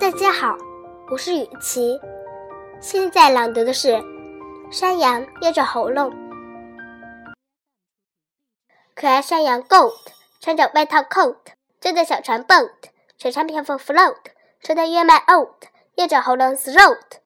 大家好，我是雨琪，现在朗读的是《山羊捏着喉咙》。可爱山羊 Goat 穿着外套 coat，坐在小船 boat，水上漂浮 float，穿的燕麦 oat，捏着喉咙 throat。